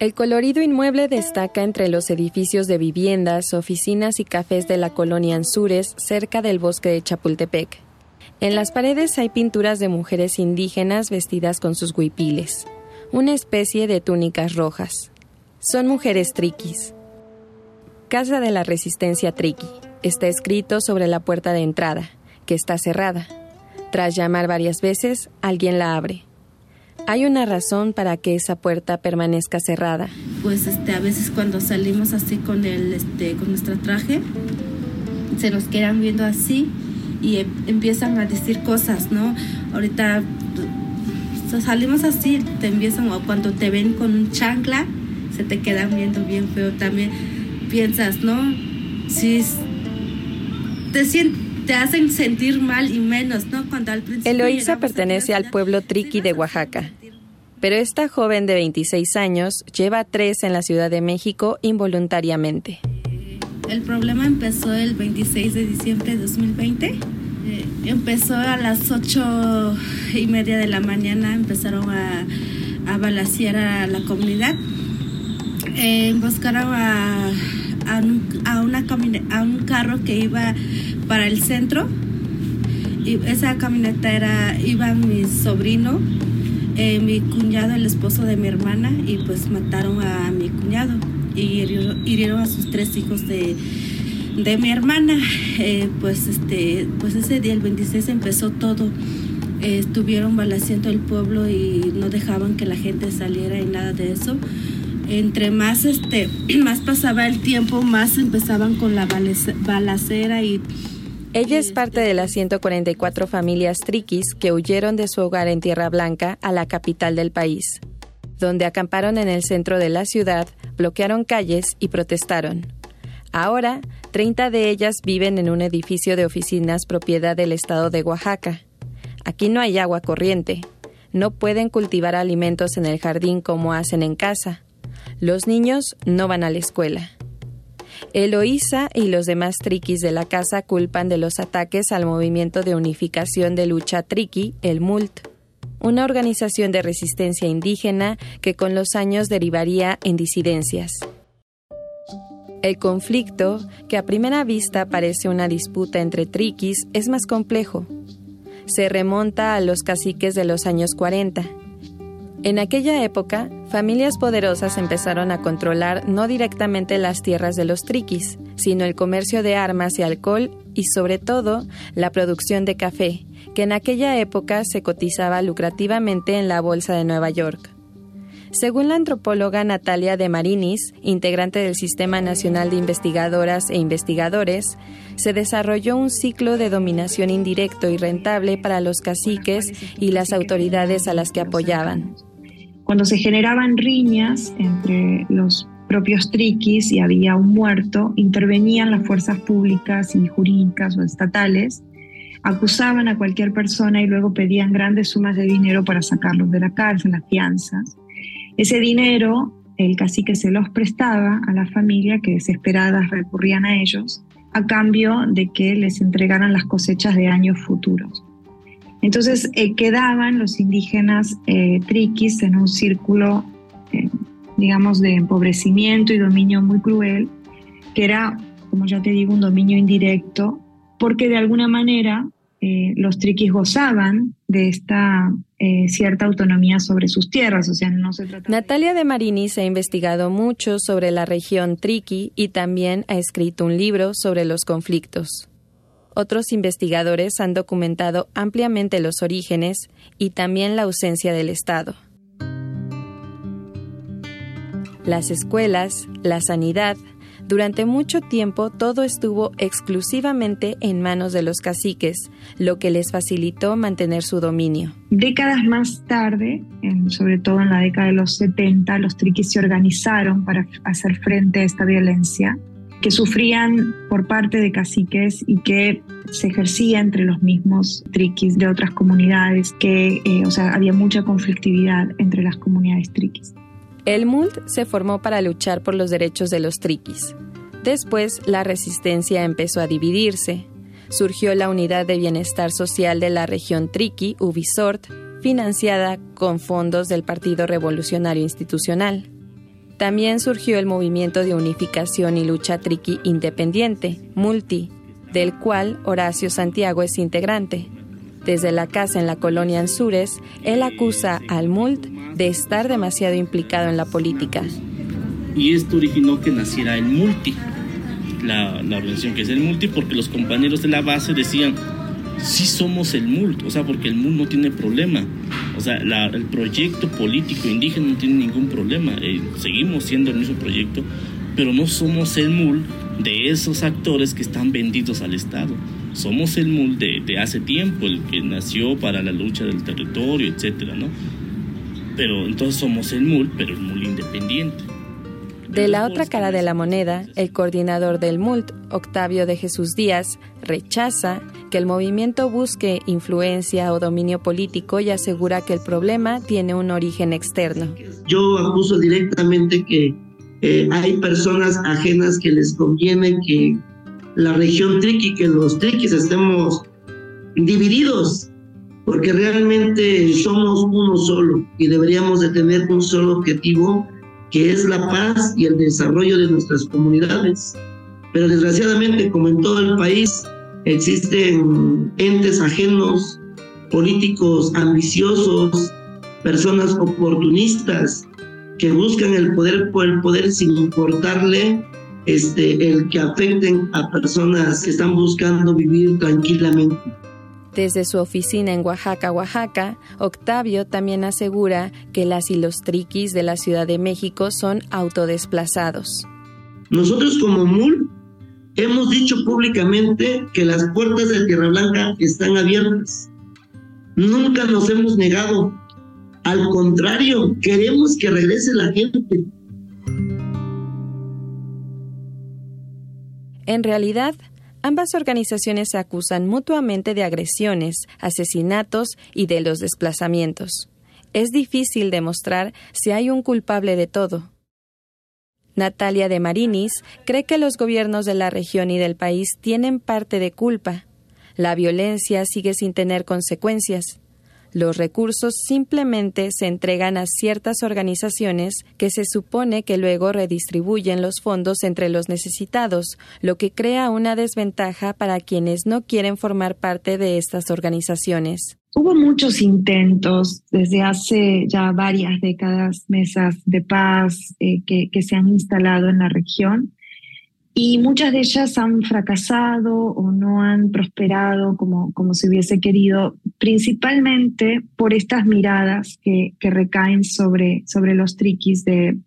El colorido inmueble destaca entre los edificios de viviendas, oficinas y cafés de la colonia Anzures, cerca del bosque de Chapultepec. En las paredes hay pinturas de mujeres indígenas vestidas con sus huipiles, una especie de túnicas rojas. Son mujeres triquis. Casa de la Resistencia Triqui. Está escrito sobre la puerta de entrada, que está cerrada. Tras llamar varias veces, alguien la abre. ¿Hay una razón para que esa puerta permanezca cerrada? Pues este, a veces cuando salimos así con, el, este, con nuestro traje, se nos quedan viendo así y em, empiezan a decir cosas, ¿no? Ahorita salimos así, te empiezan, o cuando te ven con un chancla, se te quedan viendo bien feo. También piensas, ¿no? Si te sientes te hacen sentir mal y menos, ¿no? Cuando al principio Eloísa pertenece al pueblo Triqui de Oaxaca. Pero esta joven de 26 años lleva tres en la Ciudad de México involuntariamente. El problema empezó el 26 de diciembre de 2020. Eh, empezó a las ocho y media de la mañana, empezaron a, a balasear a la comunidad. Eh, buscaron a, a, una a un carro que iba para el centro. Y esa camioneta era, iba mi sobrino, eh, mi cuñado, el esposo de mi hermana, y pues mataron a mi cuñado y hirieron, a sus tres hijos de, de mi hermana. Eh, pues, este, pues ese día, el 26, empezó todo. Eh, estuvieron balaciendo el pueblo y no dejaban que la gente saliera y nada de eso entre más este más pasaba el tiempo más empezaban con la balacera y ella es parte de las 144 familias triquis que huyeron de su hogar en Tierra Blanca a la capital del país, donde acamparon en el centro de la ciudad, bloquearon calles y protestaron. Ahora, 30 de ellas viven en un edificio de oficinas propiedad del estado de Oaxaca. Aquí no hay agua corriente. No pueden cultivar alimentos en el jardín como hacen en casa. Los niños no van a la escuela. Eloísa y los demás triquis de la casa culpan de los ataques al movimiento de unificación de lucha triqui, el MULT, una organización de resistencia indígena que con los años derivaría en disidencias. El conflicto, que a primera vista parece una disputa entre triquis, es más complejo. Se remonta a los caciques de los años 40 en aquella época, familias poderosas empezaron a controlar no directamente las tierras de los triquis, sino el comercio de armas y alcohol y sobre todo la producción de café, que en aquella época se cotizaba lucrativamente en la Bolsa de Nueva York. Según la antropóloga Natalia de Marinis, integrante del Sistema Nacional de Investigadoras e Investigadores, se desarrolló un ciclo de dominación indirecto y rentable para los caciques y las autoridades a las que apoyaban. Cuando se generaban riñas entre los propios triquis y había un muerto, intervenían las fuerzas públicas y jurídicas o estatales, acusaban a cualquier persona y luego pedían grandes sumas de dinero para sacarlos de la cárcel, las fianzas. Ese dinero el cacique se los prestaba a la familia que desesperadas recurrían a ellos a cambio de que les entregaran las cosechas de años futuros. Entonces eh, quedaban los indígenas eh, triquis en un círculo, eh, digamos, de empobrecimiento y dominio muy cruel, que era, como ya te digo, un dominio indirecto, porque de alguna manera los triquis gozaban de esta cierta autonomía sobre sus tierras, o sea, no se Natalia de Marini se ha investigado mucho sobre la región triqui y también ha escrito un libro sobre los conflictos. Otros investigadores han documentado ampliamente los orígenes y también la ausencia del Estado. Las escuelas, la sanidad, durante mucho tiempo todo estuvo exclusivamente en manos de los caciques, lo que les facilitó mantener su dominio. Décadas más tarde, sobre todo en la década de los 70, los triquis se organizaron para hacer frente a esta violencia que sufrían por parte de caciques y que se ejercía entre los mismos triquis de otras comunidades, que, eh, o sea, había mucha conflictividad entre las comunidades triquis. El MULT se formó para luchar por los derechos de los triquis. Después, la resistencia empezó a dividirse. Surgió la Unidad de Bienestar Social de la región Triqui, Ubisort, financiada con fondos del Partido Revolucionario Institucional. También surgió el movimiento de unificación y lucha triqui independiente, Multi, del cual Horacio Santiago es integrante. Desde la casa en la colonia Anzures, él acusa al MULT de estar demasiado implicado en la política. Y esto originó que naciera el Multi, la, la organización que es el Multi, porque los compañeros de la base decían, sí somos el MULT, o sea, porque el MULT no tiene problema. O sea, el proyecto político indígena no tiene ningún problema. Eh, seguimos siendo el mismo proyecto, pero no somos el MULT de esos actores que están vendidos al Estado. Somos el MUL de, de, hace tiempo, el que nació para la lucha del territorio, etcétera, ¿no? Pero entonces somos el MUL, pero el MUL independiente. De la otra cara de la moneda, el coordinador del MULT, Octavio de Jesús Díaz, rechaza que el movimiento busque influencia o dominio político y asegura que el problema tiene un origen externo. Yo acuso directamente que eh, hay personas ajenas que les conviene que la región triqui, que los triquis estemos divididos, porque realmente somos uno solo y deberíamos de tener un solo objetivo que es la paz y el desarrollo de nuestras comunidades. Pero desgraciadamente, como en todo el país, existen entes ajenos, políticos ambiciosos, personas oportunistas que buscan el poder por el poder sin importarle este, el que afecten a personas que están buscando vivir tranquilamente. Desde su oficina en Oaxaca, Oaxaca, Octavio también asegura que las y los triquis de la Ciudad de México son autodesplazados. Nosotros como MUL hemos dicho públicamente que las puertas de Tierra Blanca están abiertas. Nunca nos hemos negado. Al contrario, queremos que regrese la gente. En realidad, Ambas organizaciones se acusan mutuamente de agresiones, asesinatos y de los desplazamientos. Es difícil demostrar si hay un culpable de todo. Natalia de Marinis cree que los gobiernos de la región y del país tienen parte de culpa. La violencia sigue sin tener consecuencias. Los recursos simplemente se entregan a ciertas organizaciones que se supone que luego redistribuyen los fondos entre los necesitados, lo que crea una desventaja para quienes no quieren formar parte de estas organizaciones. Hubo muchos intentos desde hace ya varias décadas, mesas de paz eh, que, que se han instalado en la región y muchas de ellas han fracasado o no han prosperado como, como se hubiese querido, principalmente por estas miradas que, que recaen sobre, sobre los triquis de,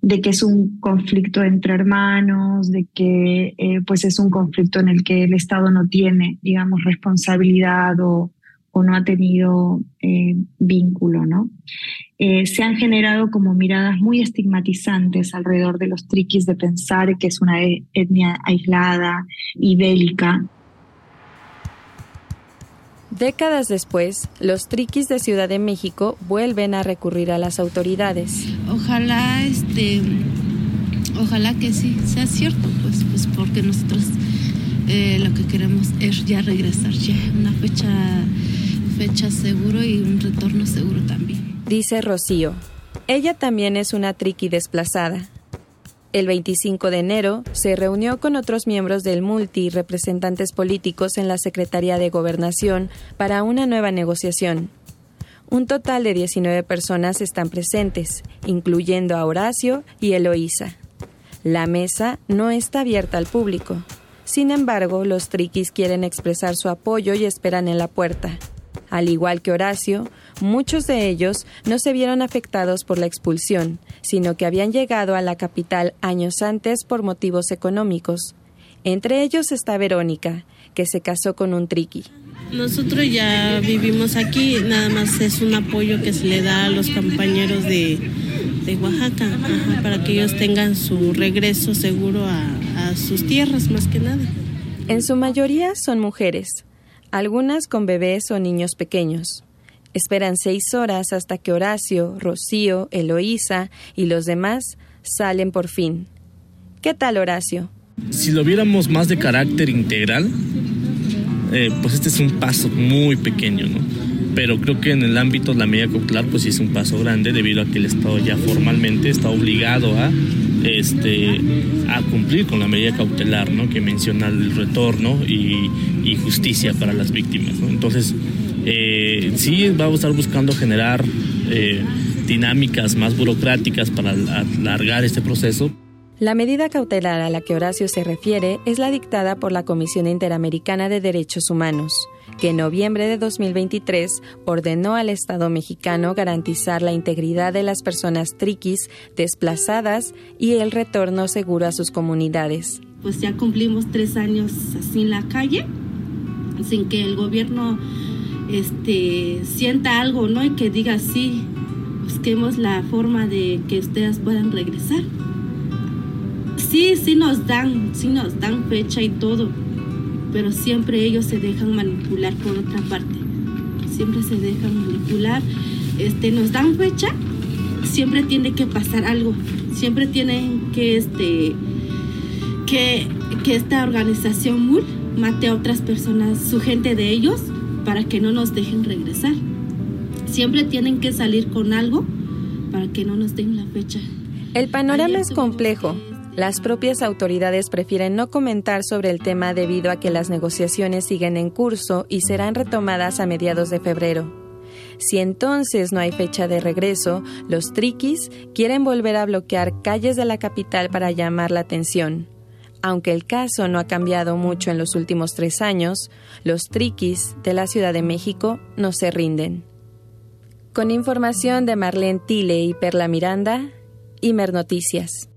de que es un conflicto entre hermanos, de que eh, pues es un conflicto en el que el Estado no tiene, digamos, responsabilidad o no ha tenido eh, vínculo, ¿no? Eh, se han generado como miradas muy estigmatizantes alrededor de los triquis de pensar que es una e, etnia aislada y bélica. Décadas después, los triquis de Ciudad de México vuelven a recurrir a las autoridades. Ojalá, este, ojalá que sí sea cierto, pues, pues porque nosotros eh, lo que queremos es ya regresar, ya una fecha fecha seguro y un retorno seguro también. Dice Rocío. Ella también es una triqui desplazada. El 25 de enero se reunió con otros miembros del Multi y representantes políticos en la Secretaría de Gobernación para una nueva negociación. Un total de 19 personas están presentes, incluyendo a Horacio y Eloísa. La mesa no está abierta al público. Sin embargo, los triquis quieren expresar su apoyo y esperan en la puerta. Al igual que Horacio, muchos de ellos no se vieron afectados por la expulsión, sino que habían llegado a la capital años antes por motivos económicos. Entre ellos está Verónica, que se casó con un triqui. Nosotros ya vivimos aquí, nada más es un apoyo que se le da a los compañeros de, Oaxaca, para que ellos tengan su regreso seguro a sus tierras, más que nada. En su mayoría son mujeres, algunas con bebés o niños pequeños. Esperan seis horas hasta que Horacio, Rocío, Eloísa y los demás salen por fin. ¿Qué tal, Horacio? Si lo viéramos más de carácter integral, eh, pues este es un paso muy pequeño, ¿no? pero creo que en el ámbito de la medida cautelar pues sí es un paso grande debido a que el Estado ya formalmente está obligado a este cumplir con la medida cautelar ¿no? que menciona el retorno y, justicia para las víctimas entonces eh, sí vamos a estar buscando generar eh, dinámicas más burocráticas para alargar este proceso. La medida cautelar a la que Horacio se refiere es la dictada por la Comisión Interamericana de Derechos Humanos, que en noviembre de 2023 ordenó al Estado mexicano garantizar la integridad de las personas triquis desplazadas y el retorno seguro a sus comunidades. Pues ya cumplimos tres años así en la calle, sin que el gobierno este, sienta algo, ¿no? Y que diga sí, busquemos la forma de que ustedes puedan regresar sí, sí nos dan, sí nos dan fecha y todo, pero siempre ellos se dejan manipular por otra parte. Siempre se dejan manipular. Este, nos dan fecha, siempre tiene que pasar algo. Siempre tienen que este que, que esta organización MUR mate a otras personas, su gente de ellos, para que no nos dejen regresar. Siempre tienen que salir con algo para que no nos den la fecha. El panorama es complejo. Las propias autoridades prefieren no comentar sobre el tema debido a que las negociaciones siguen en curso y serán retomadas a mediados de febrero. Si entonces no hay fecha de regreso, los triquis quieren volver a bloquear calles de la capital para llamar la atención. Aunque el caso no ha cambiado mucho en los últimos tres años, los triquis de la Ciudad de México no se rinden. Con información de Marlene Tile y Perla Miranda, Imer Noticias.